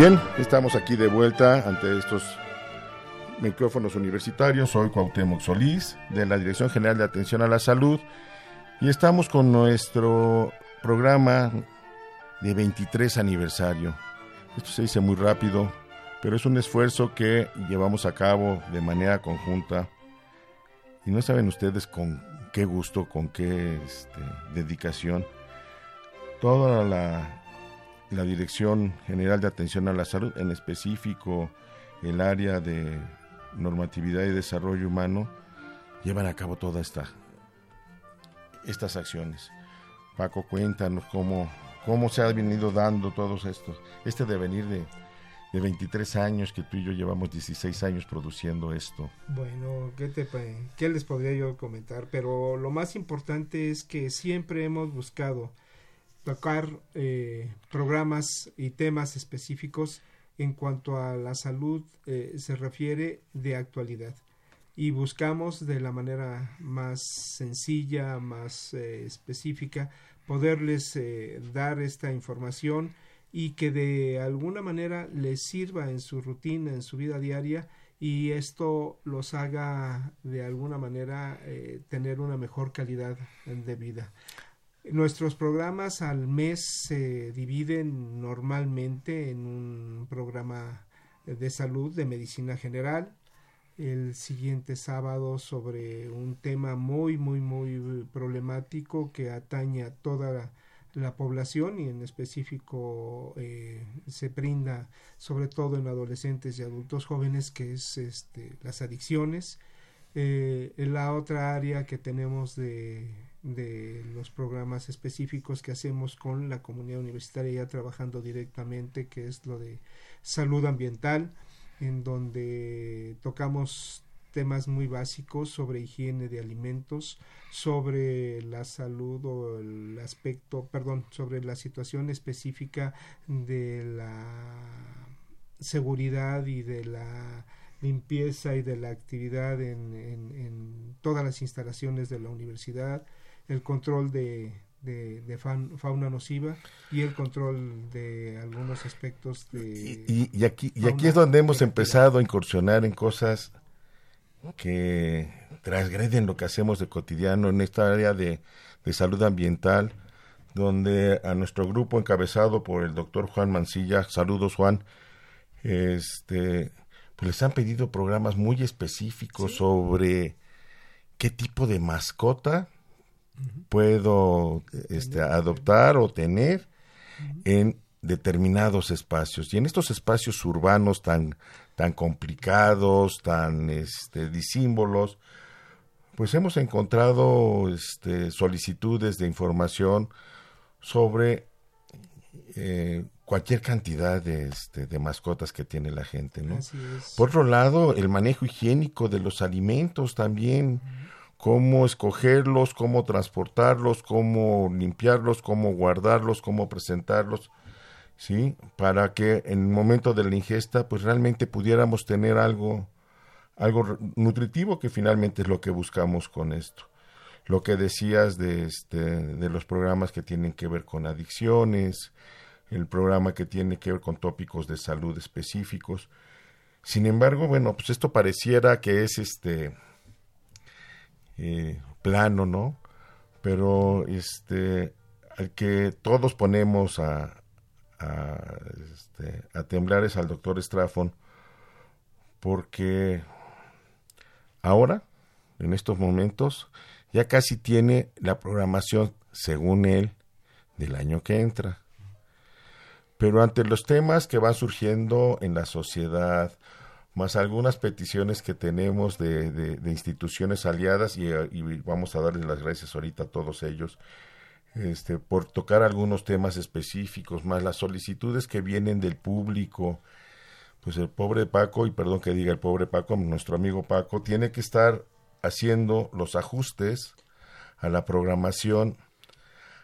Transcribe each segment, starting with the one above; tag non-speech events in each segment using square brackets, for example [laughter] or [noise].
Bien, estamos aquí de vuelta ante estos micrófonos universitarios. Soy Cuauhtémoc Solís, de la Dirección General de Atención a la Salud, y estamos con nuestro programa de 23 aniversario. Esto se dice muy rápido, pero es un esfuerzo que llevamos a cabo de manera conjunta. Y no saben ustedes con qué gusto, con qué este, dedicación. Toda la la Dirección General de Atención a la Salud, en específico el área de normatividad y desarrollo humano, llevan a cabo todas esta, estas acciones. Paco, cuéntanos cómo, cómo se ha venido dando todos estos, este devenir de, de 23 años que tú y yo llevamos 16 años produciendo esto. Bueno, ¿qué, te, ¿qué les podría yo comentar? Pero lo más importante es que siempre hemos buscado tocar eh, programas y temas específicos en cuanto a la salud eh, se refiere de actualidad y buscamos de la manera más sencilla, más eh, específica, poderles dar esta información y que de alguna manera les sirva en su rutina, en su vida diaria y esto los haga de alguna manera tener una mejor calidad de vida. Nuestros programas al mes se dividen normalmente en un programa de salud de medicina general, el siguiente sábado sobre un tema muy muy muy problemático que atañe a toda la, población y en específico eh, se brinda sobre todo en adolescentes y adultos jóvenes que es este, las adicciones. Eh, la otra área que tenemos de de los programas específicos que hacemos con la comunidad universitaria ya trabajando directamente, que es lo de salud ambiental, en donde tocamos temas muy básicos sobre higiene de alimentos, sobre la salud o el aspecto, perdón, sobre la situación específica de la seguridad y de la limpieza y de la actividad en, en, en todas las instalaciones de la universidad, el control de, de, fauna nociva y el control de algunos aspectos de... Y, aquí, y aquí es donde hemos empezado a incursionar en cosas que transgreden lo que hacemos de cotidiano en esta área de, de salud ambiental, donde a nuestro grupo encabezado por el doctor Juan Mancilla, saludos Juan, este, pues les han pedido programas muy específicos sobre qué tipo de mascota puedo este, adoptar o tener en determinados espacios. Y en estos espacios urbanos tan, tan complicados, tan este, disímbolos, pues hemos encontrado este, solicitudes de información sobre eh, cualquier cantidad de, este, de mascotas que tiene la gente. ¿no? Por otro lado, el manejo higiénico de los alimentos también cómo escogerlos, cómo transportarlos, cómo limpiarlos, cómo guardarlos, cómo presentarlos, ¿sí? Para que en el momento de la ingesta, pues realmente pudiéramos tener algo, algo nutritivo, que finalmente es lo que buscamos con esto. Lo que decías de, este, de los programas que tienen que ver con adicciones, el programa que tiene que ver con tópicos de salud específicos. Sin embargo, bueno, pues esto pareciera que es este eh, plano, ¿no? Pero este, al que todos ponemos a, este, a, temblar es al doctor Straffon, porque ahora, en estos momentos, ya casi tiene la programación, según él, del año que entra. Pero ante los temas que van surgiendo en la sociedad, más algunas peticiones que tenemos de, de, instituciones aliadas, y, y, vamos a darles las gracias ahorita a todos ellos, este, por tocar algunos temas específicos, más las solicitudes que vienen del público. Pues el pobre Paco, y perdón que diga el pobre Paco, nuestro amigo Paco, tiene que estar haciendo los ajustes a la programación,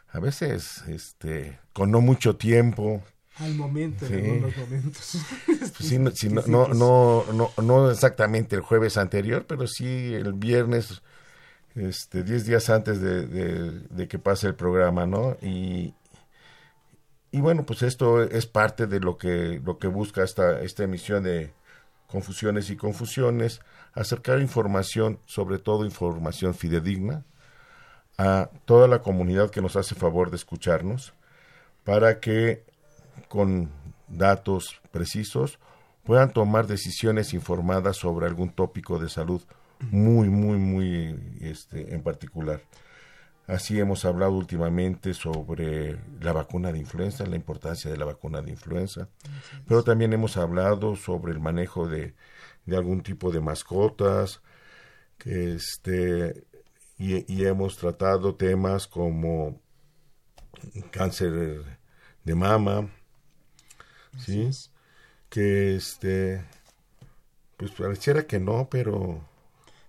a veces este, con no mucho tiempo. Al momento, en algunos momentos. Pues [laughs] no, no, no, no exactamente el jueves anterior, pero sí el viernes este, 10 días antes de, que pase el programa, ¿no? Y, y bueno, pues esto es parte de lo que, lo que busca esta, esta emisión de Confusiones y Confusiones, acercar información, sobre todo información fidedigna, a toda la comunidad que nos hace favor de escucharnos, para que con datos precisos puedan tomar decisiones informadas sobre algún tópico de salud muy, muy, muy este, en particular. Así hemos hablado últimamente sobre la vacuna de influenza, la importancia de la vacuna de influenza, pero también hemos hablado sobre el manejo de, de algún tipo de mascotas, este, y, hemos tratado temas como cáncer de mama, ¿sí? Que este, pues pareciera que no, pero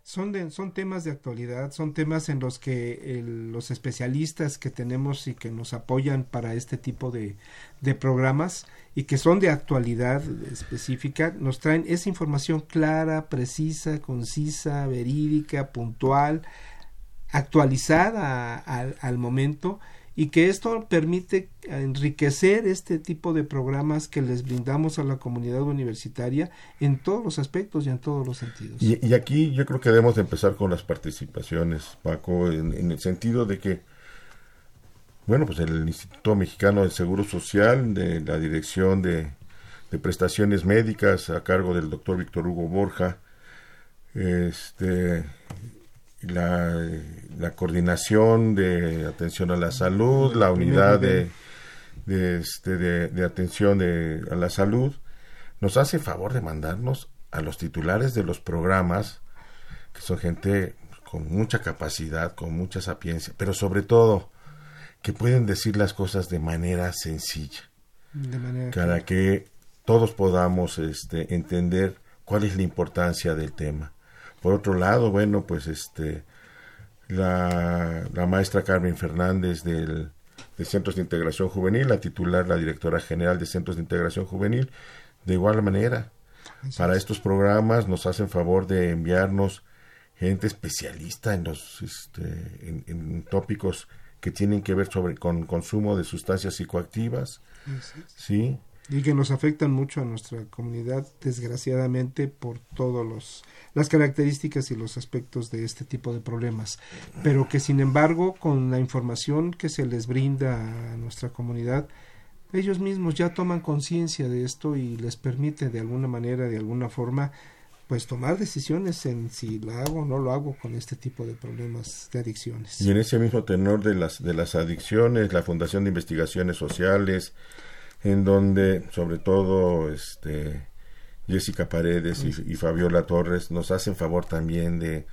son, son temas de actualidad, son temas en los que los especialistas que tenemos y que nos apoyan para este tipo de, de programas y que son de actualidad específica, nos traen esa información clara, precisa, concisa, verídica, puntual, actualizada al momento y que esto permite enriquecer este tipo de programas que les brindamos a la comunidad universitaria en todos los aspectos y en todos los sentidos. Y, aquí yo creo que debemos de empezar con las participaciones, Paco, en, el sentido de que, bueno, pues el Instituto Mexicano del Seguro Social, de la Dirección de, de Prestaciones Médicas a cargo del doctor Víctor Hugo Borja, este la, la, coordinación de atención a la salud, la unidad de, de, este, de, atención de, a la salud, nos hace favor de mandarnos a los titulares de los programas, que son gente con mucha capacidad, con mucha sapiencia, pero sobre todo que pueden decir las cosas de manera sencilla, para que todos podamos este, entender cuál es la importancia del tema. Por otro lado, bueno, pues este la, maestra Carmen Fernández del, de Centros de Integración Juvenil, la titular, la directora general de Centros de Integración Juvenil, de igual manera. Para estos programas nos hacen favor de enviarnos gente especialista en los este, en, tópicos que tienen que ver sobre con consumo de sustancias psicoactivas, sí y que nos afectan mucho a nuestra comunidad desgraciadamente por todos los las características y los aspectos de este tipo de problemas pero que sin embargo con la información que se les brinda a nuestra comunidad ellos mismos ya toman conciencia de esto y les permite de alguna manera de alguna forma pues tomar decisiones en si lo hago o no lo hago con este tipo de problemas de adicciones. Y en ese mismo tenor de las de las adicciones, la Fundación de Investigaciones Sociales, en donde sobre todo este Jessica Paredes y, Fabiola Torres nos hacen favor también de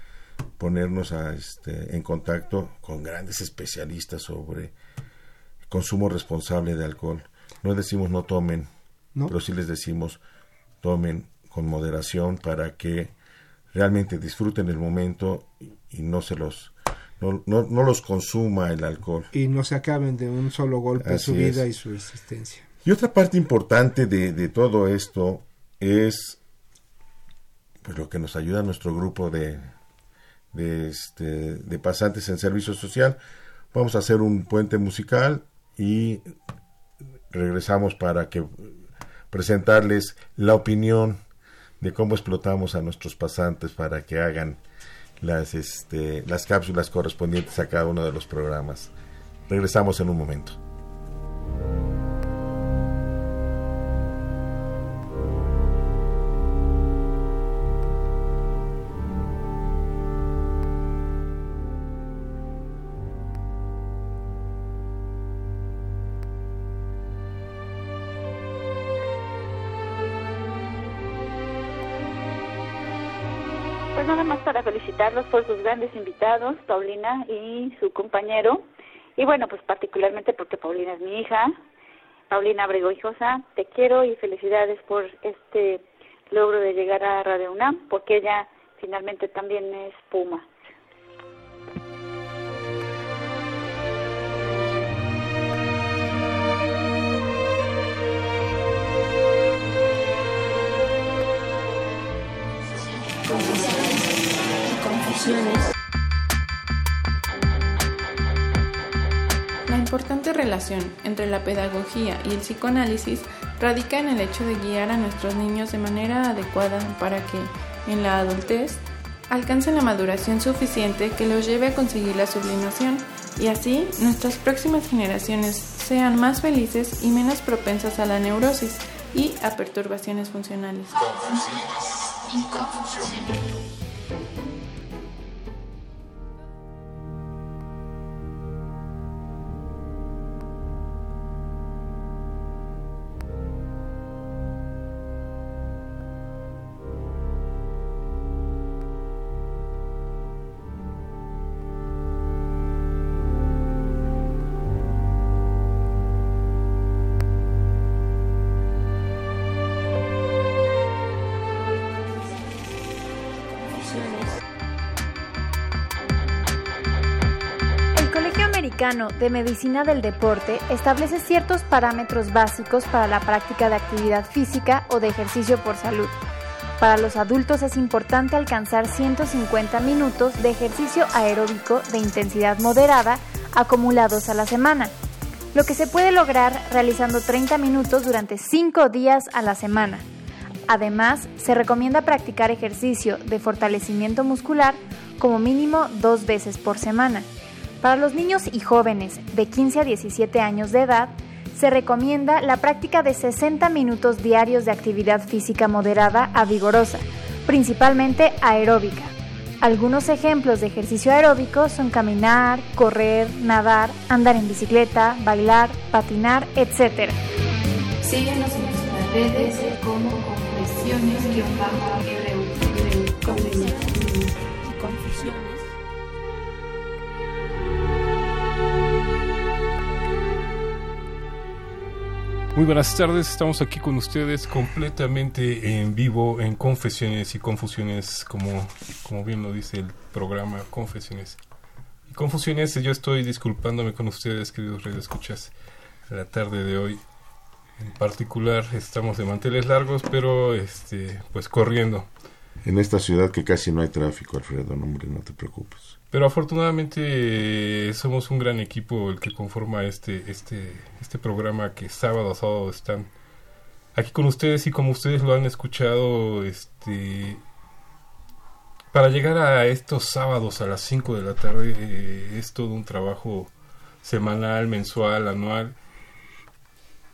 ponernos a, este, en contacto con grandes especialistas sobre consumo responsable de alcohol. No decimos no tomen, pero sí les decimos tomen con moderación para que realmente disfruten el momento y, no se los no, no, los consuma el alcohol. Y no se acaben de un solo golpe su vida y su existencia. Y otra parte importante de, todo esto es pues, lo que nos ayuda nuestro grupo de, de, este, de pasantes en servicio social. Vamos a hacer un puente musical y regresamos para que presentarles la opinión de cómo explotamos a nuestros pasantes para que hagan las, este, las cápsulas correspondientes a cada uno de los programas. Regresamos en un momento. Por sus grandes invitados, Paulina y su compañero. Y bueno, pues particularmente porque Paulina es mi hija, Paulina Abrego Hijosa, te quiero y felicidades por este logro de llegar a Radio UNAM, porque ella finalmente también es Puma. La importante relación entre la pedagogía y el psicoanálisis radica en el hecho de guiar a nuestros niños de manera adecuada para que, en la adultez, alcancen la maduración suficiente que los lleve a conseguir la sublimación y así nuestras próximas generaciones sean más felices y menos propensas a la neurosis y a perturbaciones funcionales. De Medicina del Deporte establece ciertos parámetros básicos para la práctica de actividad física o de ejercicio por salud. Para los adultos es importante alcanzar 150 minutos de ejercicio aeróbico de intensidad moderada acumulados a la semana, lo que se puede lograr realizando 30 minutos durante 5 días a la semana. Además, se recomienda practicar ejercicio de fortalecimiento muscular como mínimo dos veces por semana. Para los niños y jóvenes de 15 a 17 años de edad, se recomienda la práctica de 60 minutos diarios de actividad física moderada a vigorosa, principalmente aeróbica. Algunos ejemplos de ejercicio aeróbico son caminar, correr, nadar, andar en bicicleta, bailar, patinar, etc. Síguenos en nuestras redes como Muy buenas tardes, estamos aquí con ustedes completamente en vivo en Confesiones y Confusiones, como, como bien lo dice el programa Confesiones. Y Confusiones, yo estoy disculpándome con ustedes, queridos escuchas, la tarde de hoy. En particular, estamos de manteles largos, pero este, pues corriendo. En esta ciudad que casi no hay tráfico, Alfredo, no, hombre, no te preocupes. Pero afortunadamente somos un gran equipo el que conforma este, este, este programa que sábado a sábado están aquí con ustedes y como ustedes lo han escuchado, este para llegar a estos sábados a las 5 de la tarde eh, es todo un trabajo semanal, mensual, anual,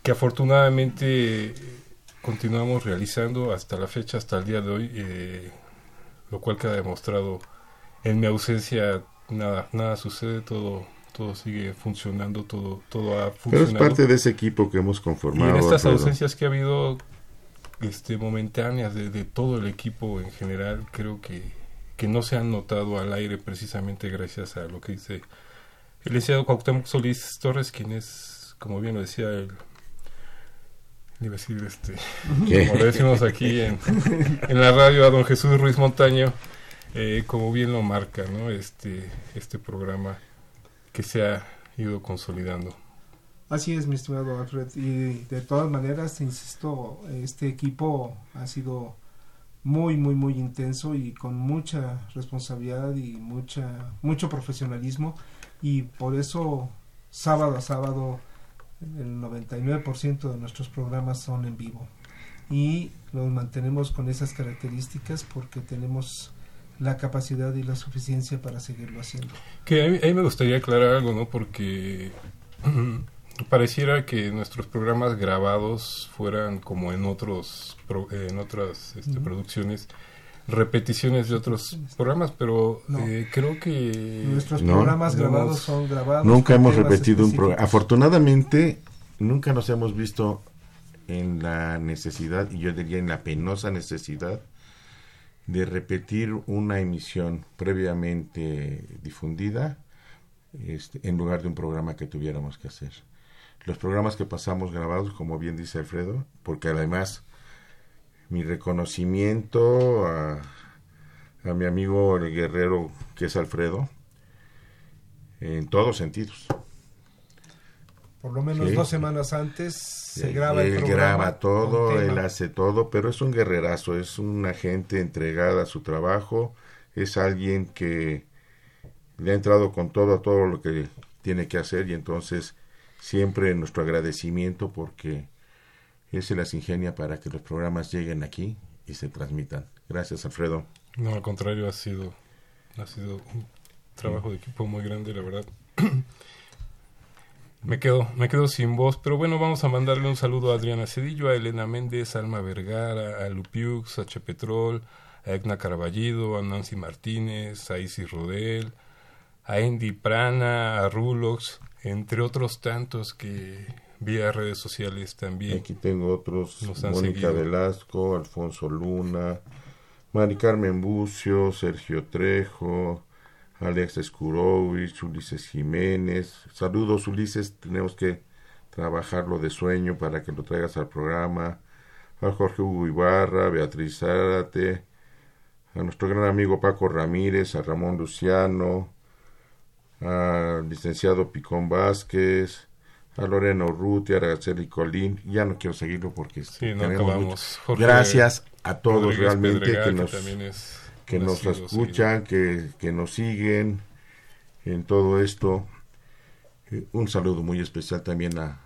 que afortunadamente continuamos realizando hasta la fecha, hasta el día de hoy, eh, lo cual queda demostrado en mi ausencia nada nada sucede todo todo sigue funcionando todo todo ha funcionado pero es parte de ese equipo que hemos conformado y en estas ausencias que ha habido este momentáneas de, de, todo el equipo en general creo que que no se han notado al aire precisamente gracias a lo que dice el licenciado Cuauhtémoc Solís Torres quien es como bien lo decía el iba a decir este como lo decimos aquí en, en la radio a don Jesús Ruiz Montaño eh, como bien lo marca ¿no? este, este programa que se ha ido consolidando. Así es, mi estimado Alfred. Y de todas maneras, insisto, este equipo ha sido muy, muy, muy intenso y con mucha responsabilidad y mucha, mucho profesionalismo. Y por eso, sábado a sábado, el 99% de nuestros programas son en vivo. Y los mantenemos con esas características porque tenemos la capacidad y la suficiencia para seguirlo haciendo. Que a mí, a mí me gustaría aclarar algo, ¿no? Porque [clears throat] pareciera que nuestros programas grabados fueran como en otros pro- en otras este, producciones repeticiones de otros programas pero No. eh, creo que Nuestros No. programas grabados son grabados. Nunca hemos repetido un programa. Afortunadamente, nunca nos hemos visto en la necesidad, y yo diría en la penosa necesidad, de repetir una emisión previamente difundida este, en lugar de un programa que tuviéramos que hacer. Los programas que pasamos grabados, como bien dice Alfredo, porque además mi reconocimiento a, a mi amigo el guerrero que es Alfredo, en todos sentidos. Por lo menos Sí. dos semanas antes se Él- graba el él programa. graba todo, él hace todo, pero es un guerrerazo, es una gente entregada a su trabajo, es alguien que le ha entrado con todo a todo lo que tiene que hacer y entonces siempre nuestro agradecimiento porque él se las ingenia para que los programas lleguen aquí y se transmitan. Gracias, Alfredo. no al contrario ha sido ha sido un trabajo de equipo muy grande la verdad [clears throat] me quedo me quedo sin voz pero bueno vamos a mandarle un saludo a Adriana Cedillo a Elena Méndez a Alma Vergara a Lupiux a Chepetrol a Egna Carballido a Nancy Martínez a Isis Rodel a Andy Prana a Rulox entre otros tantos que vía redes sociales también Aquí tengo otros, Mónica seguido. Velasco, Alfonso Luna, Mari Carmen Bucio, Sergio Trejo, Alex Escurovich, Ulises Jiménez. Saludos Ulises, tenemos que trabajarlo de sueño para que lo traigas al programa. A Jorge Hugo Ibarra, Beatriz Zárate, a nuestro gran amigo Paco Ramírez, a Ramón Luciano, al licenciado Picón Vázquez, a Lorena Urrutia, a Araceli Colín. Ya no quiero seguirlo porque Sí, no acabamos. Jorge Gracias a todos Rodríguez realmente Pedregal, que nos, que nos escuchan, que, que nos siguen en todo esto. Eh, Un saludo muy especial también a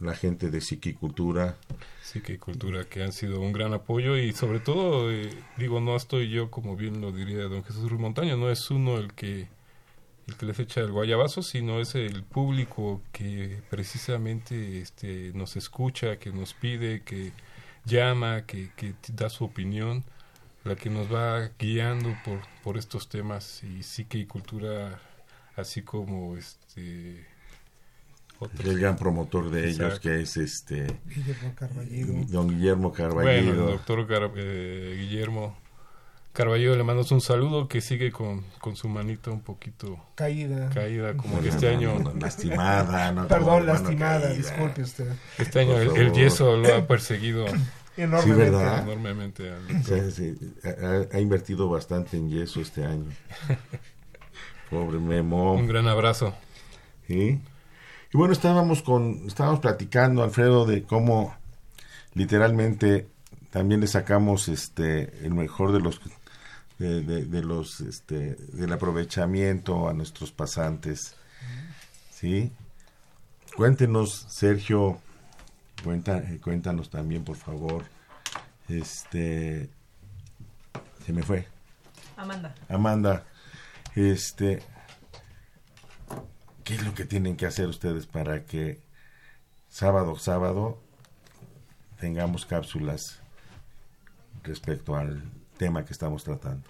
la gente de Psiquicultura. Sí, que cultura que han sido un gran apoyo y sobre todo, eh, digo, no estoy yo, como bien lo diría don Jesús Ruiz Montaño, no es uno el que el que les echa el guayabazo, sino es el público que precisamente este, nos escucha, que nos pide, que llama, que, que da su opinión, la que nos va guiando por, por estos temas y psique y cultura, así como este otros. El gran promotor de ellos Exacto. que es este Guillermo Carballido. don Guillermo Bueno, Carballido. el doctor Gar- eh, Guillermo Carballo le mandamos un saludo que sigue con, con su manita un poquito Caída. caída, como No, que no, este no, año, no, lastimada, no, Perdón, lastimada, caída. disculpe usted. este año el, el yeso lo ha perseguido Enormemente. Sí, ¿verdad? enormemente. sí, ha, ha invertido bastante en yeso este año. [laughs] Pobre Memo. Un gran abrazo. ¿sí? Y bueno, estábamos con, estábamos platicando, Alfredo, de cómo literalmente también le sacamos este el mejor de los de, de- de los este del aprovechamiento a nuestros pasantes. ¿Sí? Cuéntenos, Sergio, cuenta, eh, cuéntanos también, por favor. Este se me fue. Amanda. Amanda, este, ¿qué es lo que tienen que hacer ustedes para que sábado, sábado tengamos cápsulas respecto al tema que estamos tratando?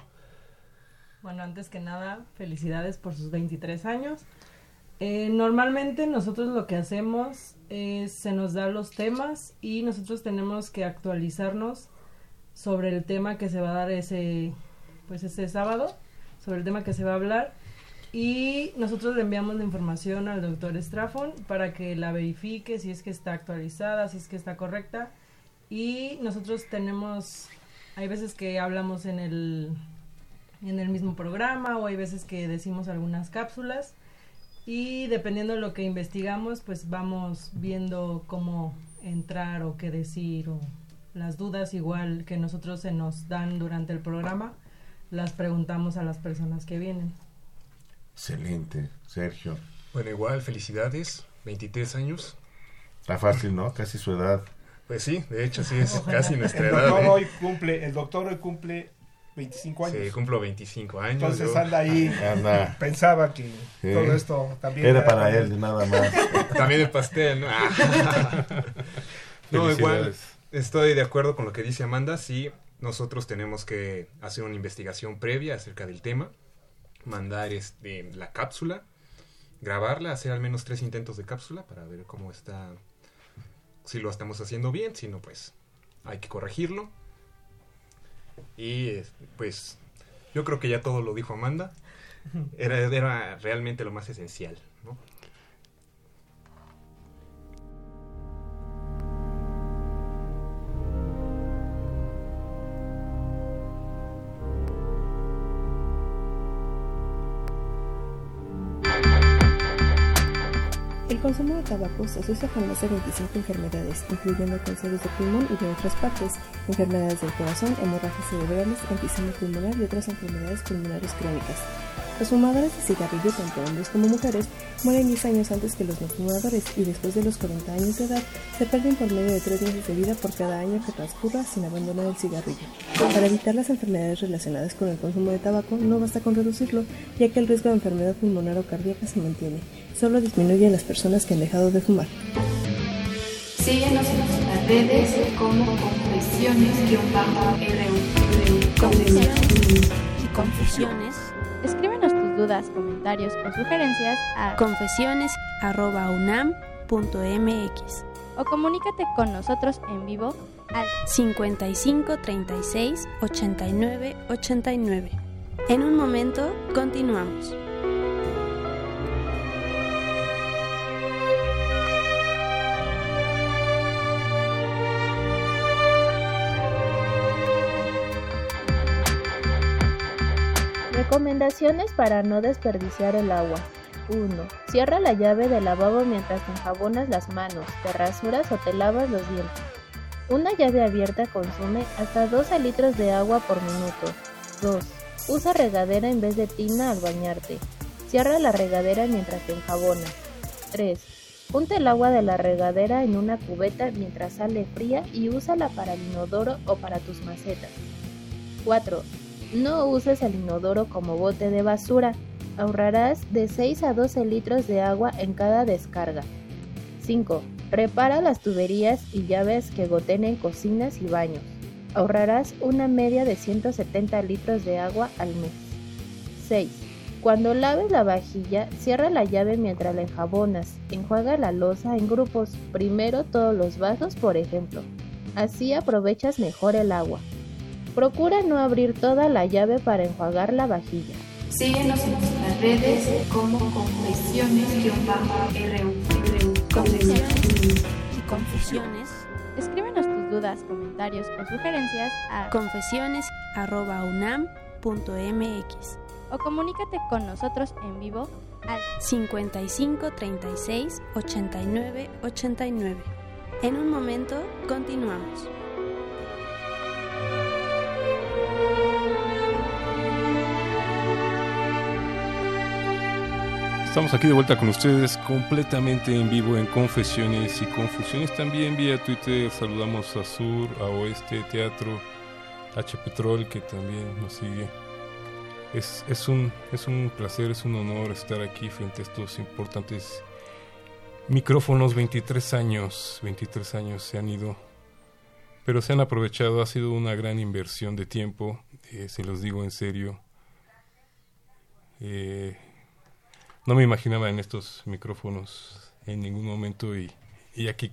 Bueno, antes que nada, felicidades por sus 23 años. Eh, normalmente nosotros lo que hacemos es se nos da los temas y nosotros tenemos que actualizarnos sobre el tema que se va a dar ese pues ese sábado, sobre el tema que se va a hablar. Y nosotros le enviamos la información al doctor Strafon para que la verifique si es que está actualizada, si es que está correcta. Y nosotros tenemos hay veces que hablamos en el en el mismo programa o hay veces que decimos algunas cápsulas y dependiendo de lo que investigamos pues vamos viendo cómo entrar o qué decir o las dudas igual que nosotros se nos dan durante el programa las preguntamos a las personas que vienen. Excelente, Sergio. Bueno, igual, felicidades, 23 años. Está fácil, ¿no? Casi su edad. Pues sí, de hecho sí es Ojalá. casi nuestra El edad. doctor ¿eh? hoy cumple, el doctor hoy cumple 25 años. Sí, cumplo 25 años. Entonces yo- anda ahí. Anda. Pensaba que Sí. todo esto también Era para él, nada más. También el pastel, ¿no? Ah. [laughs] no, igual estoy de acuerdo con lo que dice Amanda. Sí, nosotros tenemos que hacer una investigación previa acerca del tema, mandar este, la cápsula, grabarla, hacer al menos tres intentos de cápsula para ver cómo está, si lo estamos haciendo bien, si no, pues hay que corregirlo. Y pues yo creo que ya todo lo dijo Amanda. Era, era realmente lo más esencial, consumo de tabaco se asocia con más de 25 enfermedades, incluyendo cánceres de pulmón y de otras partes, enfermedades del corazón, hemorragias cerebrales, enfisema pulmonar y otras enfermedades pulmonares crónicas. Los fumadores de cigarrillo, tanto hombres como mujeres, mueren 10 años antes que los no fumadores y después de los 40 años de edad se pierden por medio de 3 meses de vida por cada año que transcurra sin abandonar el cigarrillo. Para evitar las enfermedades relacionadas con el consumo de tabaco no basta con reducirlo, ya que el riesgo de enfermedad pulmonar o cardíaca se mantiene. Solo disminuye en las personas que han dejado de fumar. Síguenos en nuestras redes como confesiones-ru. Confesiones y confusiones. Escríbenos tus dudas, comentarios o sugerencias a confesiones@unam.mx o comunícate con nosotros en vivo al 55 36 89 89. En un momento continuamos. Recomendaciones para no desperdiciar el agua. 1. Cierra la llave del lavabo mientras te enjabonas las manos, te rasuras o te lavas los dientes. Una llave abierta consume hasta 12 litros de agua por minuto. 2. Usa regadera en vez de tina al bañarte. Cierra la regadera mientras te enjabonas. 3. Punta el agua de la regadera en una cubeta mientras sale fría y úsala para el inodoro o para tus macetas. 4. No uses el inodoro como bote de basura. Ahorrarás de 6 a 12 litros de agua en cada descarga. 5. Repara las tuberías y llaves que goten en cocinas y baños. Ahorrarás una media de 170 litros de agua al mes. 6. Cuando laves la vajilla, cierra la llave mientras la enjabonas. Enjuaga la loza en grupos, primero todos los vasos, por ejemplo. Así aprovechas mejor el agua. Procura no abrir toda la llave para enjuagar la vajilla. Síguenos en nuestras redes como confesiones-ru. Confesiones y confusiones. Escríbenos tus dudas, comentarios o sugerencias a confesiones@unam.mx o comunícate con nosotros en vivo al 55 36 89 89. En un momento continuamos. Estamos aquí de vuelta con ustedes completamente en vivo en Confesiones y Confusiones. También vía Twitter saludamos a Sur, a Oeste, Teatro, H. Petrol que también nos sigue. Es, es, un, es un placer, es un honor estar aquí frente a estos importantes micrófonos. 23 años, 23 años se han ido, pero se han aprovechado. Ha sido una gran inversión de tiempo, eh, se los digo en serio. Eh, no me imaginaba en estos micrófonos en ningún momento y, y aquí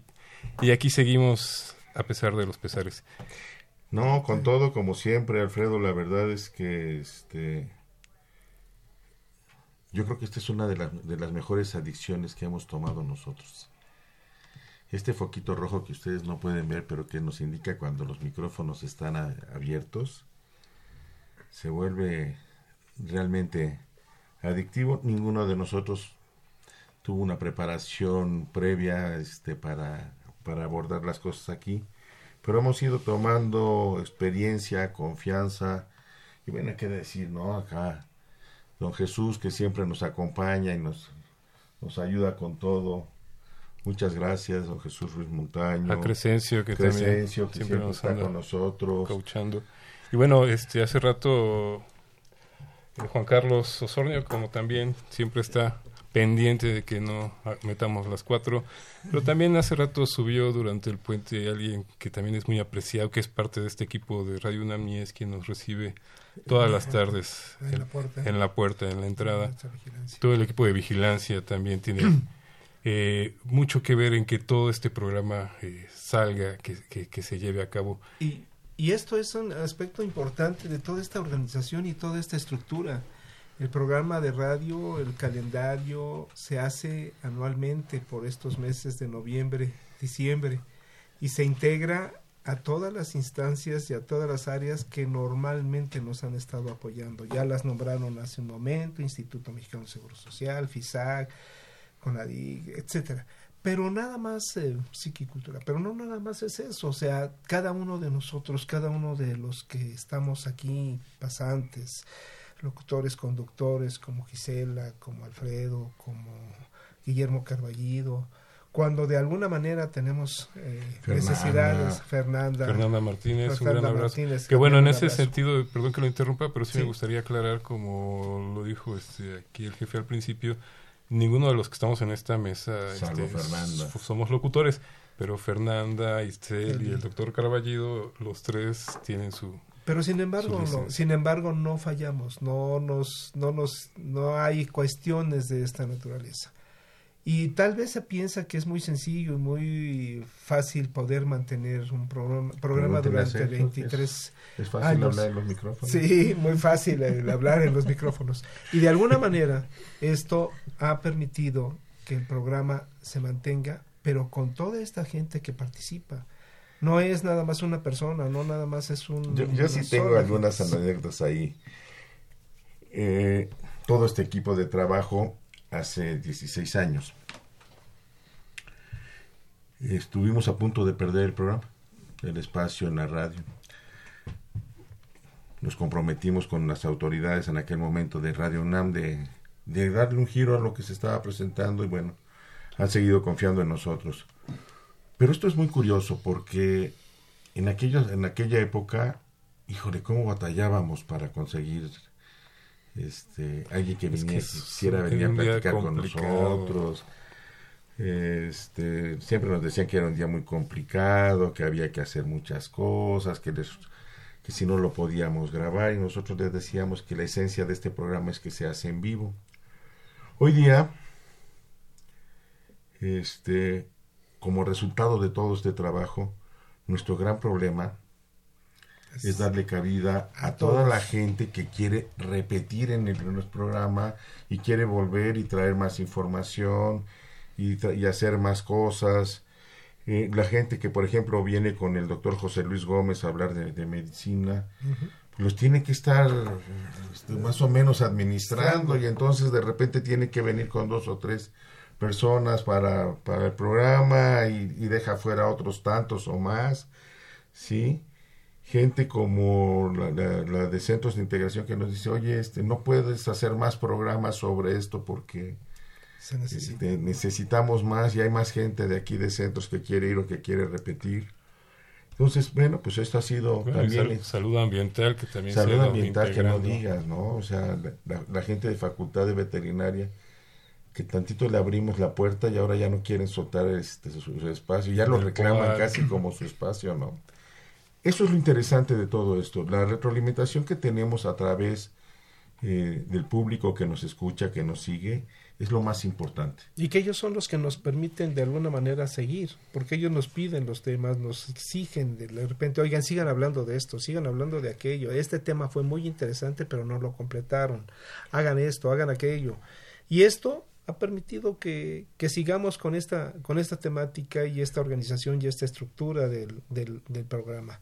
y aquí seguimos a pesar de los pesares. No, con todo como siempre, Alfredo, la verdad es que este yo creo que esta es una de, de las mejores adicciones que hemos tomado nosotros. Este foquito rojo que ustedes no pueden ver, pero que nos indica cuando los micrófonos están abiertos, se vuelve realmente adictivo. Ninguno de nosotros tuvo una preparación previa este, para, para abordar las cosas aquí, pero hemos ido tomando experiencia, confianza, y bueno, qué decir, ¿no? Acá, don Jesús, que siempre nos acompaña y nos, nos ayuda con todo, Muchas gracias, don Jesús Ruiz Montaño. A Crescencio, que también siempre, nos está con nosotros. Cauchando. Y bueno, este, hace rato Juan Carlos Osornio, como también siempre está pendiente de que no metamos las cuatro. Pero también hace rato subió durante el puente alguien que también es muy apreciado, que es parte de este equipo de Radio UNAM y es quien nos recibe todas las tardes en, la puerta, en la puerta, en la entrada. Todo el equipo de vigilancia también tiene [clears throat] eh, mucho que ver en que todo este programa eh, salga, que, que, se lleve a cabo. Y, y esto es un aspecto importante de toda esta organización y toda esta estructura. El programa de radio, el calendario se hace anualmente por estos meses de noviembre, diciembre y se integra a todas las instancias y a todas las áreas que normalmente nos han estado apoyando. Ya las nombraron hace un momento, Instituto Mexicano de Seguro Social, FISAC, CONADIG, etcétera. Pero nada más eh, psiquicultura, pero no nada más es eso, o sea, cada uno de nosotros, cada uno de los que estamos aquí, pasantes, locutores, conductores, como Gisela, como Alfredo, como Guillermo Carballido, cuando de alguna manera tenemos eh, necesidades, Fernanda. Fernanda Martínez, un gran abrazo. que bueno, en ese sentido, perdón que lo interrumpa, pero sí, me gustaría aclarar, como lo dijo este, aquí el jefe al principio, ninguno de los que estamos en esta mesa este, somos locutores, pero Fernanda, Istel y el doctor Carballido, los tres tienen su... Pero sin embargo, no, sin embargo no fallamos, no nos, no nos, no hay cuestiones de esta naturaleza. Y tal vez se piensa que es muy sencillo y muy fácil poder mantener un programa, programa durante 23 es, fácil hablar en los micrófonos. Sí, muy fácil hablar en los micrófonos. Y de alguna manera esto ha permitido que el programa se mantenga, pero con toda esta gente que participa. No es nada más una persona, no nada más es un... Yo, sí tengo algunas anécdotas ahí. Eh, todo este equipo de trabajo hace 16 años. Estuvimos a punto de perder el programa, el espacio en la radio. Nos comprometimos con las autoridades en aquel momento de Radio UNAM de, darle un giro a lo que se estaba presentando y bueno, han seguido confiando en nosotros. Pero esto es muy curioso porque en, en aquella época, híjole, cómo batallábamos para conseguir este alguien que viniera, quisiera venir a platicar con nosotros. Este, siempre nos decían que era un día muy complicado, que había que hacer muchas cosas, que, que si no lo podíamos grabar y nosotros les decíamos que la esencia de este programa es que se hace en vivo. Hoy día, este, como resultado de todo este trabajo, nuestro gran problema es darle cabida a, toda la gente que quiere repetir en el, programa y quiere volver y traer más información y, y hacer más cosas. Eh, la gente que, por ejemplo, viene con el doctor José Luis Gómez a hablar de, medicina, los tiene que estar este, más o menos administrando y entonces de repente tiene que venir con dos o tres personas para, para el programa y, y deja fuera otros tantos o más, ¿sí? Gente como la, de centros de integración que nos dice, oye, este, no puedes hacer más programas sobre esto porque este, necesitamos más y hay más gente de aquí de centros que quiere ir o que quiere repetir. Entonces, bueno, pues esto ha sido también... salud ambiental que también Salud ambiental que no digas, ¿no? O sea, la, gente de facultad de veterinaria que tantito le abrimos la puerta y ahora ya no quieren soltar este, su, espacio, ya lo reclaman casi como su espacio, ¿no? Eso es lo interesante de todo esto, la retroalimentación que tenemos a través eh, del público que nos escucha, que nos sigue, es lo más importante. Y que ellos son los que nos permiten de alguna manera seguir, porque ellos nos piden los temas, nos exigen de repente, oigan, sigan hablando de esto, sigan hablando de aquello, este tema fue muy interesante, pero no lo completaron, hagan esto, hagan aquello. Y esto ha permitido que, que, sigamos con esta, con esta temática y esta organización y esta estructura del, del, programa.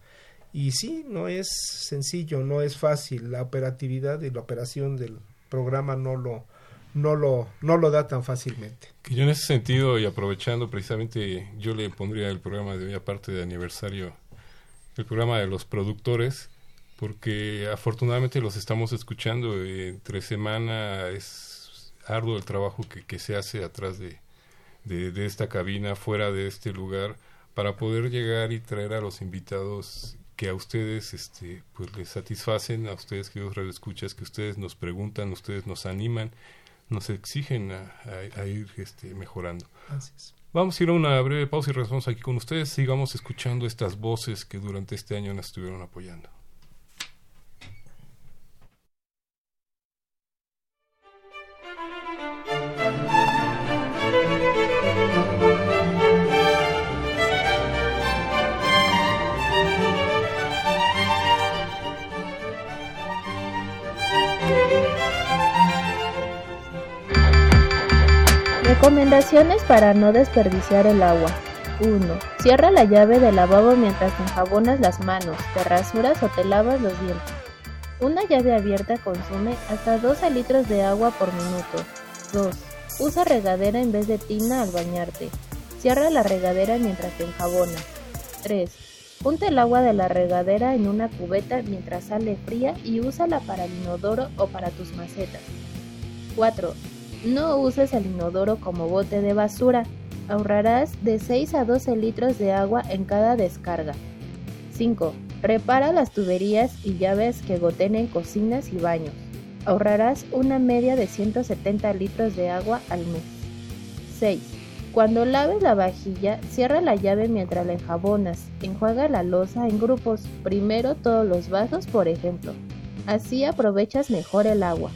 Y sí, no es sencillo, no es fácil. La operatividad y la operación del programa no lo, no lo, no lo da tan fácilmente. Que yo en ese sentido, y aprovechando precisamente, yo le pondría el programa de hoy, aparte de aniversario, el programa de los productores, porque afortunadamente los estamos escuchando entre semana, es arduo el trabajo que, que se hace atrás de, de, de esta cabina, fuera de este lugar, para poder llegar y traer a los invitados que a ustedes este pues les satisfacen a ustedes que los escuchas que ustedes nos preguntan ustedes nos animan nos exigen a, a- a ir este mejorando. Vamos a ir a una breve pausa y regresamos aquí con ustedes. Sigamos escuchando estas voces que durante este año nos estuvieron apoyando Recomendaciones para no desperdiciar el agua. 1. Cierra la llave del lavabo mientras te enjabonas las manos, te rasuras o te lavas los dientes. Una llave abierta consume hasta 12 litros de agua por minuto. 2. Usa regadera en vez de tina al bañarte. Cierra la regadera mientras te enjabonas. 3. Punta el agua de la regadera en una cubeta mientras sale fría y úsala para el inodoro o para tus macetas. 4. No uses el inodoro como bote de basura. Ahorrarás de 6 a 12 litros de agua en cada descarga. 5. Repara las tuberías y llaves que goten en cocinas y baños. Ahorrarás una media de 170 litros de agua al mes. 6. Cuando laves la vajilla, cierra la llave mientras la enjabonas. Enjuaga la loza en grupos, primero todos los vasos, por ejemplo. Así aprovechas mejor el agua.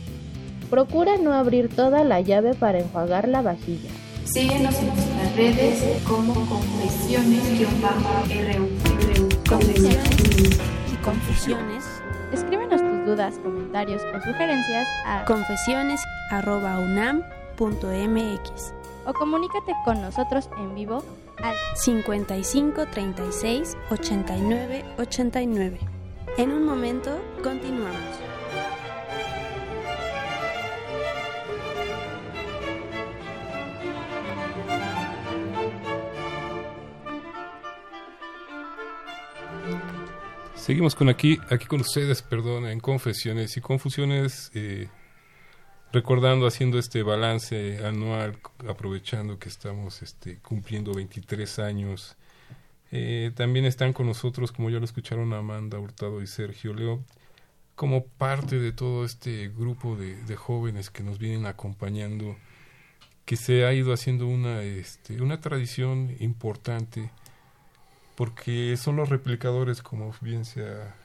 Procura no abrir toda la llave para enjuagar la vajilla. Síguenos en nuestras redes como confesiones-ru. Confesiones y confusiones. Escríbenos tus dudas, comentarios o sugerencias a confesiones@unam.mx o comunícate con nosotros en vivo al 55 36 89 89. En un momento continuamos. Seguimos con aquí, aquí con ustedes, perdón, en confesiones y confusiones, eh, recordando, haciendo este balance anual, aprovechando que estamos este, cumpliendo 23 años. Eh, también están con nosotros, como ya lo escucharon, Amanda Hurtado y Sergio Leo, como parte de todo este grupo de, de jóvenes que nos vienen acompañando, que se ha ido haciendo una, este, una tradición importante porque son los replicadores como bien se ha,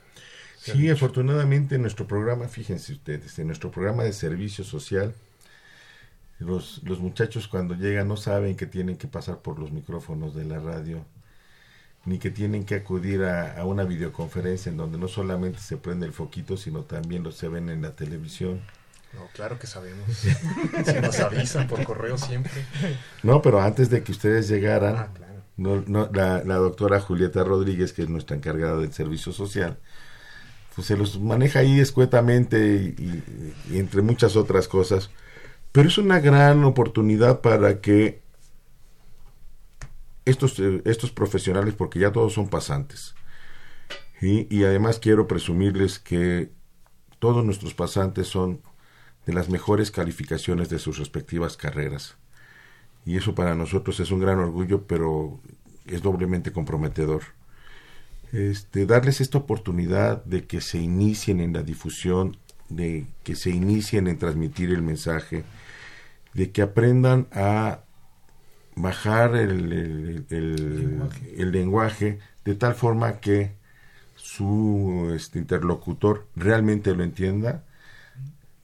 se Sí, dicho. afortunadamente en nuestro programa, fíjense ustedes, en nuestro programa de servicio social, los, los muchachos cuando llegan no saben que tienen que pasar por los micrófonos de la radio, ni que tienen que acudir a, a una videoconferencia en donde no solamente se prende el foquito, sino también los se ven en la televisión. No, claro que sabemos. [laughs] Si nos avisan por correo siempre. No, pero antes de que ustedes llegaran, Ah, claro. No, no, la, doctora Julieta Rodríguez, que es nuestra encargada del servicio social, pues se los maneja ahí escuetamente y, entre muchas otras cosas. Pero es una gran oportunidad para que estos, eh, estos profesionales, porque ya todos son pasantes, y además quiero presumirles que todos nuestros pasantes son de las mejores calificaciones de sus respectivas carreras. Y eso para nosotros es un gran orgullo, pero es doblemente comprometedor. Este, darles esta oportunidad de que se inicien en la difusión, de que se inicien en transmitir el mensaje, de que aprendan a bajar el, el- el- el lenguaje de tal forma que su este, interlocutor realmente lo entienda,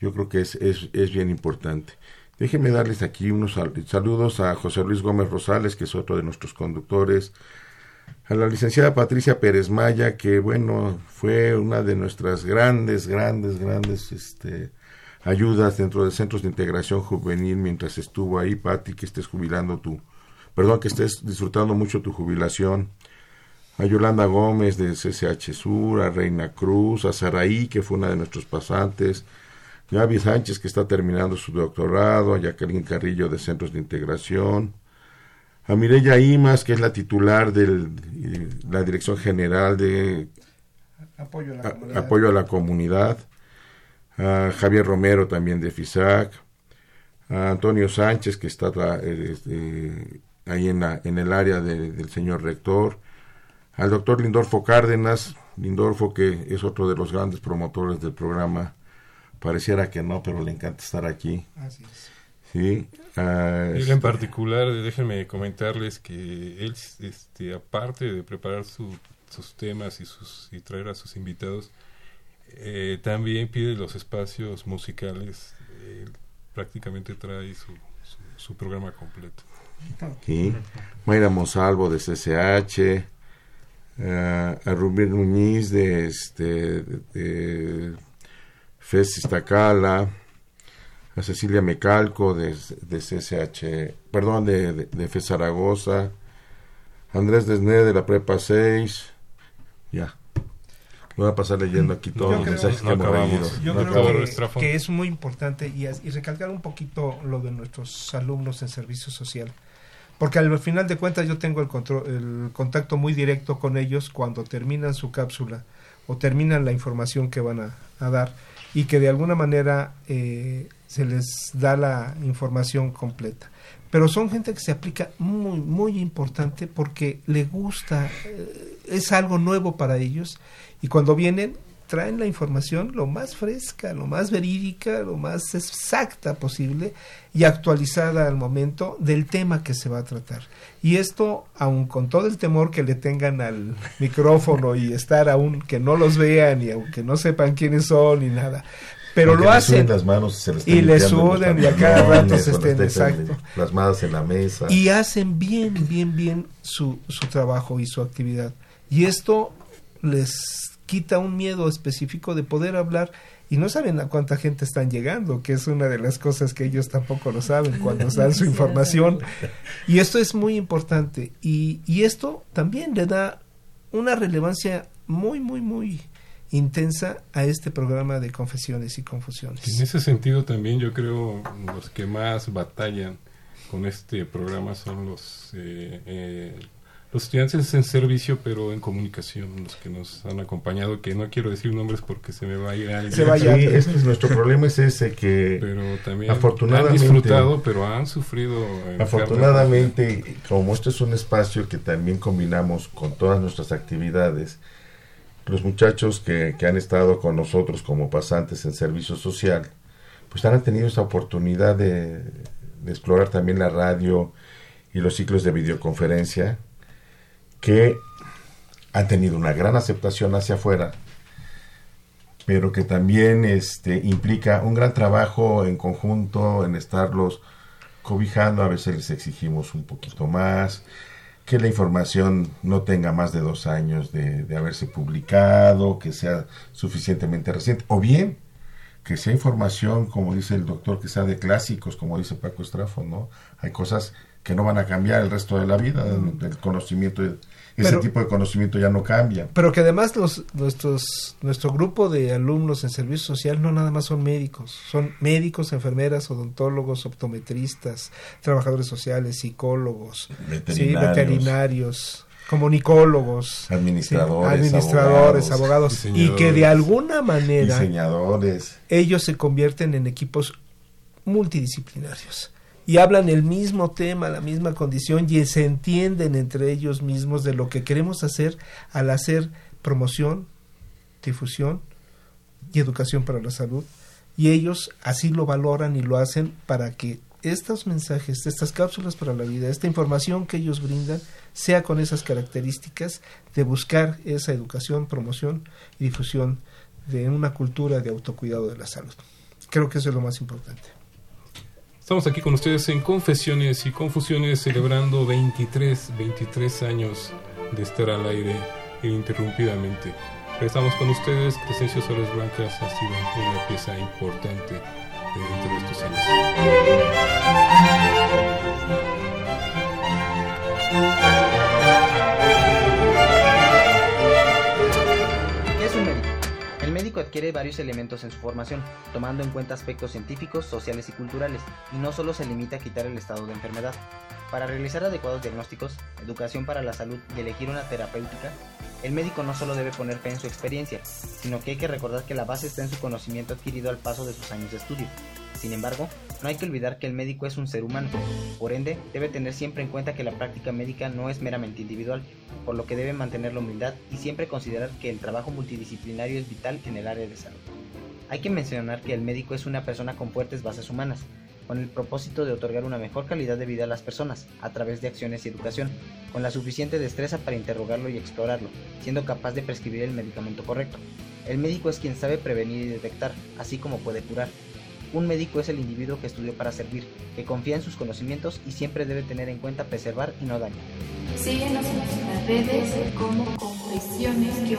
yo creo que es, es, es bien importante. Déjenme darles aquí unos sal- saludos a José Luis Gómez Rosales, que es otro de nuestros conductores, a la licenciada Patricia Pérez Maya, que bueno, fue una de nuestras grandes, grandes, grandes este, ayudas dentro de centros de integración juvenil mientras estuvo ahí, Pati, que estés jubilando tu, perdón, que estés disfrutando mucho tu jubilación. A Yolanda Gómez de CCH Sur, a Reina Cruz, a Saraí, que fue una de nuestros pasantes, Gaby Sánchez, que está terminando su doctorado, a Jacqueline Carrillo de Centros de Integración, a Mireya Imas, que es la titular de la Dirección General de Apoyo a la a- comunidad. apoyo a la comunidad, a Javier Romero también de FISAC, a Antonio Sánchez, que está eh, este, ahí en, la, en el área de- del señor rector, al doctor Lindorfo Cárdenas, Lindorfo que es otro de los grandes promotores del programa, pareciera que no, pero le encanta estar aquí. Así es. Sí, ah, Él este, en particular, déjenme comentarles que él, este, aparte de preparar su- sus temas y, sus, y traer a sus invitados, eh, también pide los espacios musicales. Él prácticamente trae su, su, su programa completo. Sí. Mayra Monsalvo de CCH, eh, a Rubén Muñiz de, este, de, de FES Iztacala, a Cecilia Mecalco de, de CCH, perdón, de, de, de FES Zaragoza, Andrés Desné de la Prepa 6, ya. Voy a pasar leyendo aquí todos Yo los creo- mensajes que No hemos acabamos. Yo No creo acabamos. que, es muy importante y, y recalcar un poquito lo de nuestros alumnos en servicio social. Porque al final de cuentas yo tengo el, control, el contacto muy directo con ellos cuando terminan su cápsula o terminan la información que van a, a dar y que de alguna manera eh, se les da la información completa. Pero son gente que se aplica muy, muy importante porque le gusta, eh, es algo nuevo para ellos y cuando vienen traen la información lo más fresca, lo más verídica, lo más exacta posible y actualizada al momento del tema que se va a tratar. Y esto, aun con todo el temor que le tengan al [laughs] micrófono y estar aún que no los vean y aunque no sepan quiénes son ni nada, pero lo hacen las manos y se le estén y le suden y a cada rato se estén exacto. plasmadas en la mesa. Y hacen bien, bien, bien su, su trabajo y su actividad. Y esto les quita un miedo específico de poder hablar y no saben a cuánta gente están llegando, que es una de las cosas que ellos tampoco lo saben cuando dan su [laughs] información. Y esto es muy importante. Y, y esto también le da una relevancia muy, muy, muy intensa a este programa de confesiones y confusiones. En ese sentido también yo creo los que más batallan con este programa son los eh, eh, los estudiantes en servicio pero en comunicación los que nos han acompañado que no quiero decir nombres porque se me va a ir alguien. Sí, ese es nuestro problema es ese que pero también afortunadamente han disfrutado pero han sufrido en afortunadamente como este es un espacio que también combinamos con todas nuestras actividades los muchachos que, que han estado con nosotros como pasantes en servicio social pues han tenido esa oportunidad de, de explorar también la radio y los ciclos de videoconferencia que han tenido una gran aceptación hacia afuera, pero que también este, implica un gran trabajo en conjunto, en estarlos cobijando, a veces les exigimos un poquito más, que la información no tenga más de dos años de, de haberse publicado, que sea suficientemente reciente, o bien que sea información, como dice el doctor, que sea de clásicos, como dice Paco Estrafo, ¿no? Hay cosas que no van a cambiar el resto de la vida, el conocimiento, ese Pero- tipo de conocimiento ya no cambia. Pero que además los, nuestros, nuestro grupo de alumnos en servicio social no nada más son médicos, son médicos, enfermeras, odontólogos, optometristas, trabajadores sociales, psicólogos, sí, Veterinarios. veterinarios, comunicólogos, Administradores, sí, administradores, abogados, abogados, y que de alguna manera diseñadores, ellos se convierten en equipos multidisciplinarios y hablan el mismo tema, la misma condición y se entienden entre ellos mismos de lo que queremos hacer al hacer promoción, difusión y educación para la salud y ellos así lo valoran y lo hacen para que estos mensajes, estas cápsulas para la vida, esta información que ellos brindan sea con esas características de buscar esa educación, promoción y difusión de una cultura de autocuidado de la salud. Creo que eso es lo más importante. Estamos aquí con ustedes en Confesiones y Confusiones celebrando 23, 23 años de estar al aire ininterrumpidamente. Regresamos con ustedes, Crescencio Soles Blancas ha sido una pieza importante dentro de estos ¿Qué Adquiere varios elementos en su formación, tomando en cuenta aspectos científicos, sociales y culturales, y no solo se limita a quitar el estado de enfermedad. Para realizar adecuados diagnósticos, educación para la salud y elegir una terapéutica, el médico no solo debe poner fe en su experiencia, sino que hay que recordar que la base está en su conocimiento adquirido al paso de sus años de estudio. Sin embargo, no hay que olvidar que el médico es un ser humano, por ende, debe tener siempre en cuenta que la práctica médica no es meramente individual, por lo que debe mantener la humildad y siempre considerar que el trabajo multidisciplinario es vital en el área de salud. Hay que mencionar que el médico es una persona con fuertes bases humanas, con el propósito de otorgar una mejor calidad de vida a las personas, a través de acciones y educación, con la suficiente destreza para interrogarlo y explorarlo, siendo capaz de prescribir el medicamento correcto. El médico es quien sabe prevenir y detectar, así como puede curar. Un médico es el individuo que estudió para servir, que confía en sus conocimientos y siempre debe tener en cuenta preservar y no dañar. Síguenos en nuestras redes como confesiones-ru.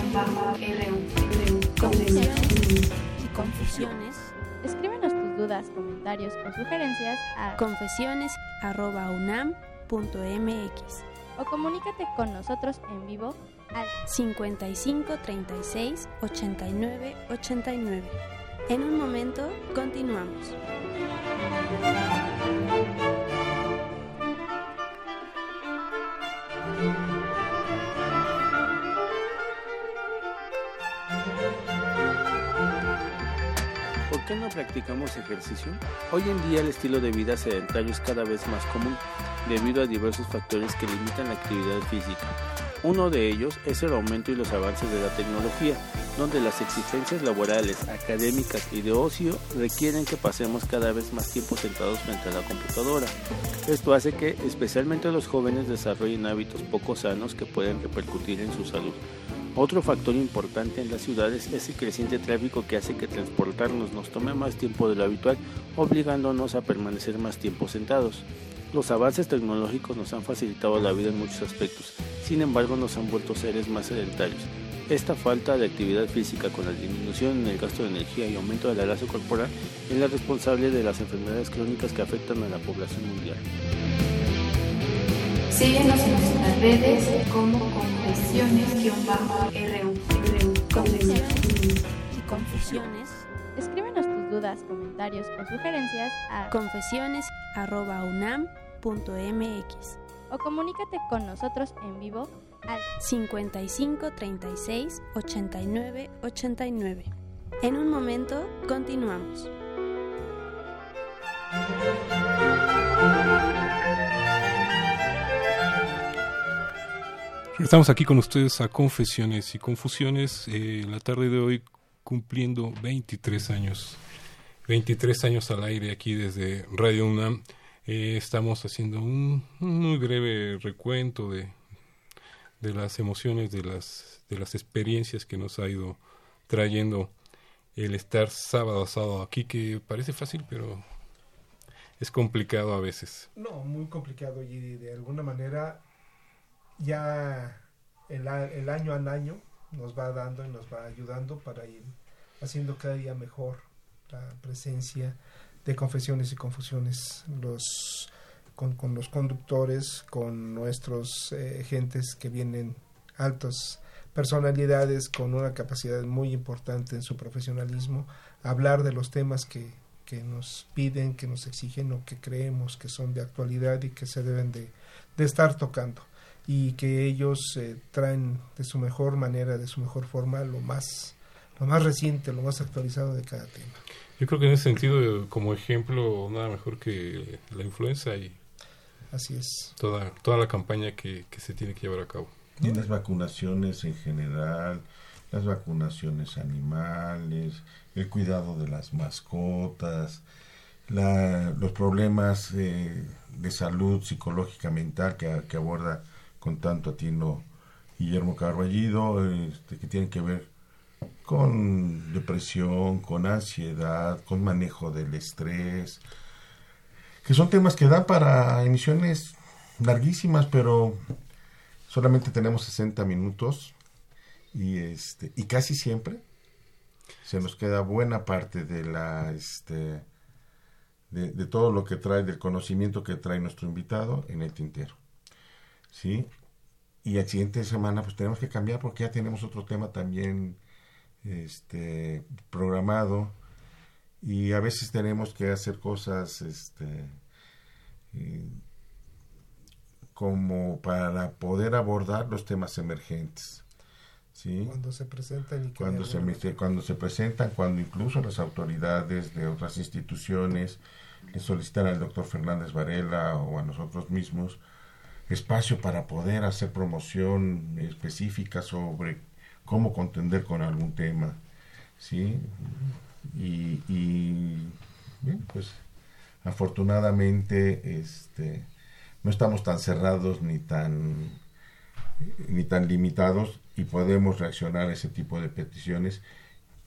Confesiones. Escríbenos tus dudas, comentarios o sugerencias a confesiones.unam.mx o comunícate con nosotros en vivo al 55 36 89 89. En un momento continuamos. ¿Por qué no practicamos ejercicio? Hoy en día el estilo de vida sedentario es cada vez más común debido a diversos factores que limitan la actividad física. Uno de ellos es el aumento y los avances de la tecnología, donde las exigencias laborales, académicas y de ocio requieren que pasemos cada vez más tiempo sentados frente a la computadora. Esto hace que especialmente los jóvenes desarrollen hábitos poco sanos que pueden repercutir en su salud. Otro factor importante en las ciudades es el creciente tráfico que hace que transportarnos nos tome más tiempo de lo habitual, obligándonos a permanecer más tiempo sentados. Los avances tecnológicos nos han facilitado la vida en muchos aspectos, sin embargo nos han vuelto seres más sedentarios. Esta falta de actividad física con la disminución en el gasto de energía y aumento de la grasa corporal es la responsable de las enfermedades crónicas que afectan a la población mundial. Síguenos en nuestras redes como confesiones-ru. Confesiones y confusiones. Escríbenos tus dudas, comentarios o sugerencias a confesiones.unam.mx o comunícate con nosotros en vivo al 55 36 89 89. En un momento continuamos. Estamos aquí con ustedes a Confesiones y Confusiones eh, la tarde de hoy cumpliendo 23 años. 23 años al aire aquí desde Radio UNAM. Eh, estamos haciendo un, muy breve recuento de, de las emociones, de las, de las experiencias que nos ha ido trayendo el estar sábado a sábado aquí, que parece fácil, pero es complicado a veces. No, muy complicado y de alguna manera ya el, el año al año nos va dando y nos va ayudando para ir haciendo cada día mejor la presencia de confesiones y confusiones los con, con los conductores con nuestros eh, gentes que vienen altas personalidades con una capacidad muy importante en su profesionalismo hablar de los temas que, que nos piden que nos exigen o que creemos que son de actualidad y que se deben de, de estar tocando y que ellos eh, traen de su mejor manera, de su mejor forma, lo más, lo más reciente, lo más actualizado de cada tema. Yo creo que en ese sentido, como ejemplo, nada mejor que la influenza y Así es. toda, toda la campaña que, que se tiene que llevar a cabo. Y las vacunaciones en general, las vacunaciones animales, el cuidado de las mascotas, la, los problemas eh, de salud psicológica mental que, que aborda con tanto atino Guillermo Carballido, este, que tienen que ver con depresión, con ansiedad, con manejo del estrés, que son temas que dan para emisiones larguísimas, pero solamente tenemos 60 minutos y este y casi siempre se nos queda buena parte de la este de, todo lo que trae del conocimiento que trae nuestro invitado en el tintero. ¿sí? Y al siguiente semana pues tenemos que cambiar porque ya tenemos otro tema también este, programado y a veces tenemos que hacer cosas este, eh, como para poder abordar los temas emergentes. ¿sí? Cuando se presentan y que cuando se, cuando se presentan, cuando incluso las autoridades de otras instituciones le solicitan al doctor Fernández Varela o a nosotros mismos espacio para poder hacer promoción específica sobre cómo contender con algún tema, ¿sí? Y, y, pues afortunadamente este, no estamos tan cerrados ni tan ni tan limitados y podemos reaccionar a ese tipo de peticiones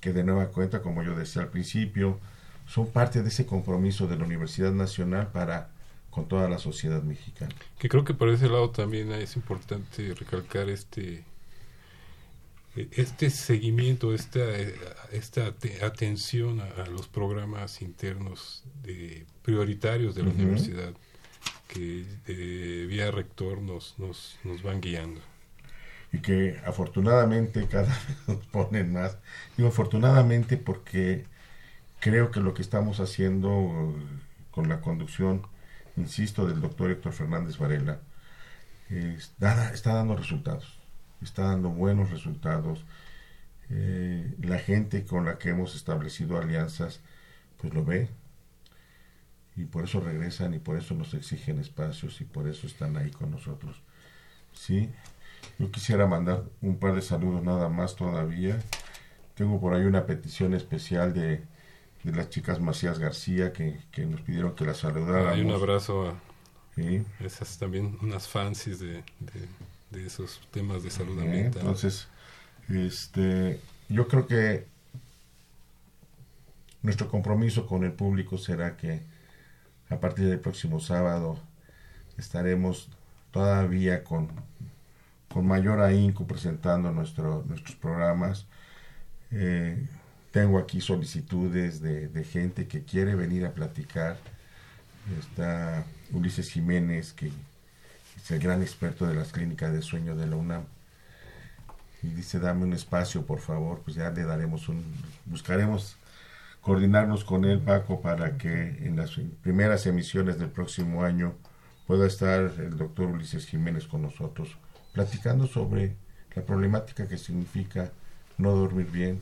que de nueva cuenta, como yo decía al principio, son parte de ese compromiso de la Universidad Nacional para con toda la sociedad mexicana. Que creo que por ese lado también es importante recalcar este este seguimiento, esta, esta ate- atención a, a los programas internos de, prioritarios de la universidad que eh, vía rector nos, nos, nos van guiando. y que afortunadamente cada vez [laughs] nos ponen más. Digo afortunadamente porque creo que lo que estamos haciendo eh, con la conducción, insisto, del doctor Héctor Fernández Varela, está dando resultados, está dando buenos resultados. Eh, la gente con la que hemos establecido alianzas, pues lo ve. Y por eso regresan y por eso nos exigen espacios y por eso están ahí con nosotros. Sí, yo quisiera mandar un par de saludos nada más todavía. Tengo por ahí una petición especial de, de las chicas Macías García que, que nos pidieron que las saludáramos. Hay un abrazo a Sí. esas también unas fancies de, de, de esos temas de salud ambiental. Entonces, este, yo creo que nuestro compromiso con el público será que a partir del próximo sábado estaremos todavía con, con mayor ahínco presentando nuestro, nuestros programas. Eh, tengo aquí solicitudes de, de gente que quiere venir a platicar. Está Ulises Jiménez, que es el gran experto de las clínicas de sueño de la UNAM. Y dice, dame un espacio, por favor. Pues ya le daremos un... Buscaremos coordinarnos con él, Paco, para que en las primeras emisiones del próximo año pueda estar el doctor Ulises Jiménez con nosotros, platicando sobre la problemática que significa no dormir bien,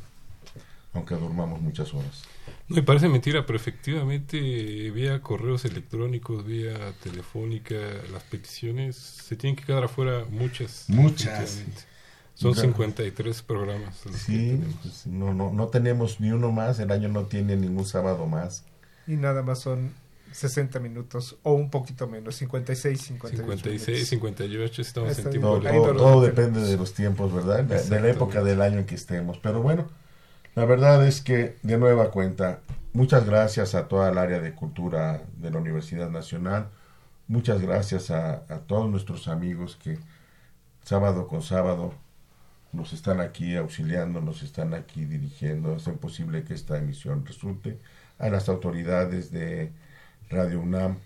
aunque durmamos muchas horas. No me parece mentira, pero efectivamente vía correos electrónicos, vía telefónica, las peticiones se tienen que quedar afuera muchas. Muchas. Son Claro. 53 programas. los que Sí, tenemos. pues, no, no, no tenemos ni uno más, el año no tiene ningún sábado más. Y nada más son 60 minutos o un poquito menos, 56, 58 56, minutos. 58, estamos Está en tiempo Todo, todo- todo depende. de los tiempos, ¿verdad? De, de la época del año en que estemos. Pero bueno, la verdad es que, de nueva cuenta, muchas gracias a toda el área de cultura de la Universidad Nacional. Muchas gracias a, todos nuestros amigos que sábado con sábado nos están aquí auxiliando, nos están aquí dirigiendo, hacen posible que esta emisión resulte. A las autoridades de Radio UNAM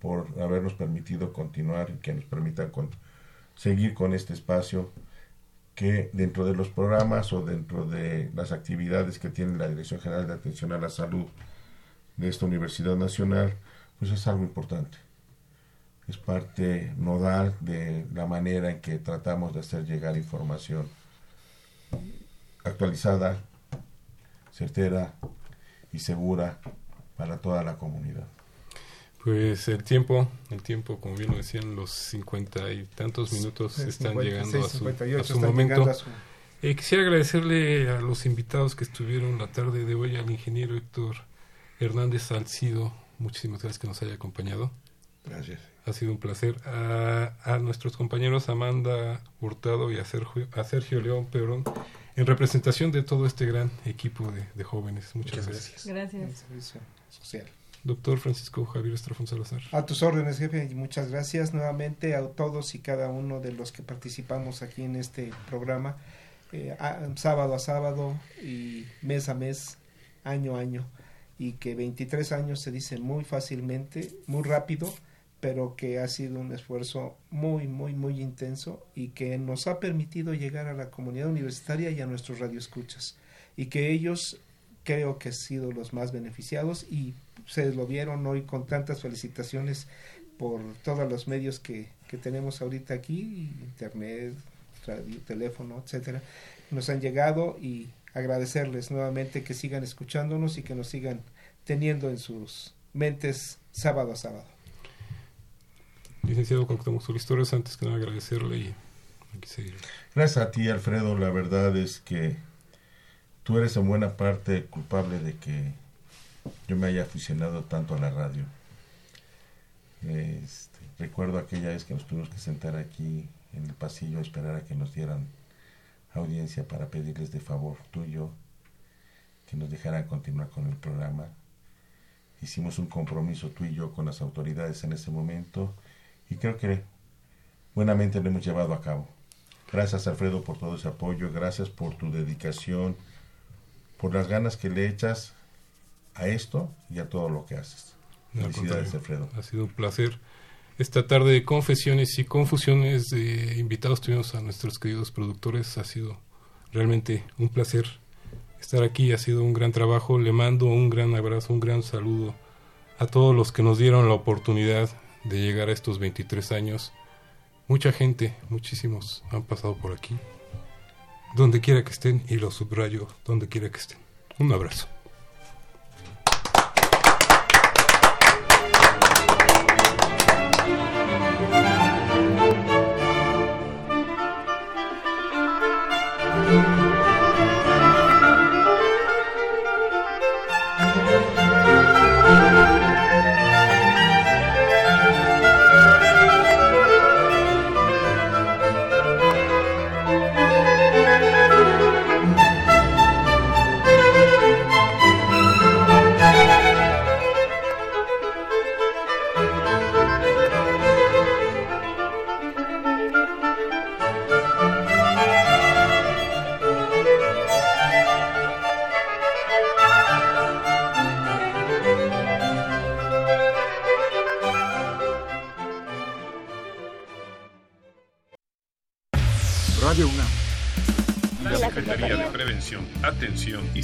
por habernos permitido continuar y que nos permitan con- seguir con este espacio que dentro de los programas o dentro de las actividades que tiene la Dirección General de Atención a la Salud de esta Universidad Nacional, pues es algo importante. Es parte nodal de la manera en que tratamos de hacer llegar información actualizada, certera y segura para toda la comunidad. Pues el tiempo, el tiempo, como bien lo decían, los cincuenta y tantos minutos están 56, llegando a su, 58 a su momento. llegando a su- Eh, quisiera agradecerle a los invitados que estuvieron la tarde de hoy, al ingeniero Héctor Hernández Salcido. Muchísimas gracias que nos haya acompañado. Gracias. Ha sido un placer. A, a nuestros compañeros Amanda Hurtado y a Sergio, a Sergio León Pebrón, en representación de todo este gran equipo de, de jóvenes. Muchas, Muchas gracias. Gracias. El servicio social. Doctor Francisco Javier Estrafón Salazar. A tus órdenes, jefe, y muchas gracias nuevamente a todos y cada uno de los que participamos aquí en este programa, eh, sábado a sábado y mes a mes, año a año, y que 23 años se dice muy fácilmente, muy rápido, pero que ha sido un esfuerzo muy, muy, muy intenso y que nos ha permitido llegar a la comunidad universitaria y a nuestros radioescuchas, y que ellos creo que han sido los más beneficiados y ustedes lo vieron hoy con tantas felicitaciones por todos los medios que, que tenemos ahorita aquí, internet, radio, teléfono, etcétera, nos han llegado y agradecerles nuevamente que sigan escuchándonos y que nos sigan teniendo en sus mentes sábado a sábado. Licenciado Cuauhtémoc Solís Torres, antes que nada agradecerle y aquí seguir. Gracias a ti, Alfredo. La verdad es que tú eres en buena parte culpable de que yo me haya aficionado tanto a la radio. Este, recuerdo aquella vez que nos tuvimos que sentar aquí en el pasillo a esperar a que nos dieran audiencia para pedirles de favor tuyo que nos dejaran continuar con el programa. Hicimos un compromiso tú y yo con las autoridades en ese momento y creo que buenamente lo hemos llevado a cabo. Gracias Alfredo por todo ese apoyo, gracias por tu dedicación, por las ganas que le echas a esto y a todo lo que haces. Felicidades Alfredo. Ha sido un placer. Esta tarde de confesiones y confusiones de invitados tuvimos a nuestros queridos productores. Ha sido realmente un placer estar aquí. Ha sido un gran trabajo. Le mando un gran abrazo, un gran saludo a todos los que nos dieron la oportunidad de llegar a estos 23 años. Mucha gente, muchísimos han pasado por aquí. Donde quiera que estén, y los subrayo, donde quiera que estén. Un abrazo.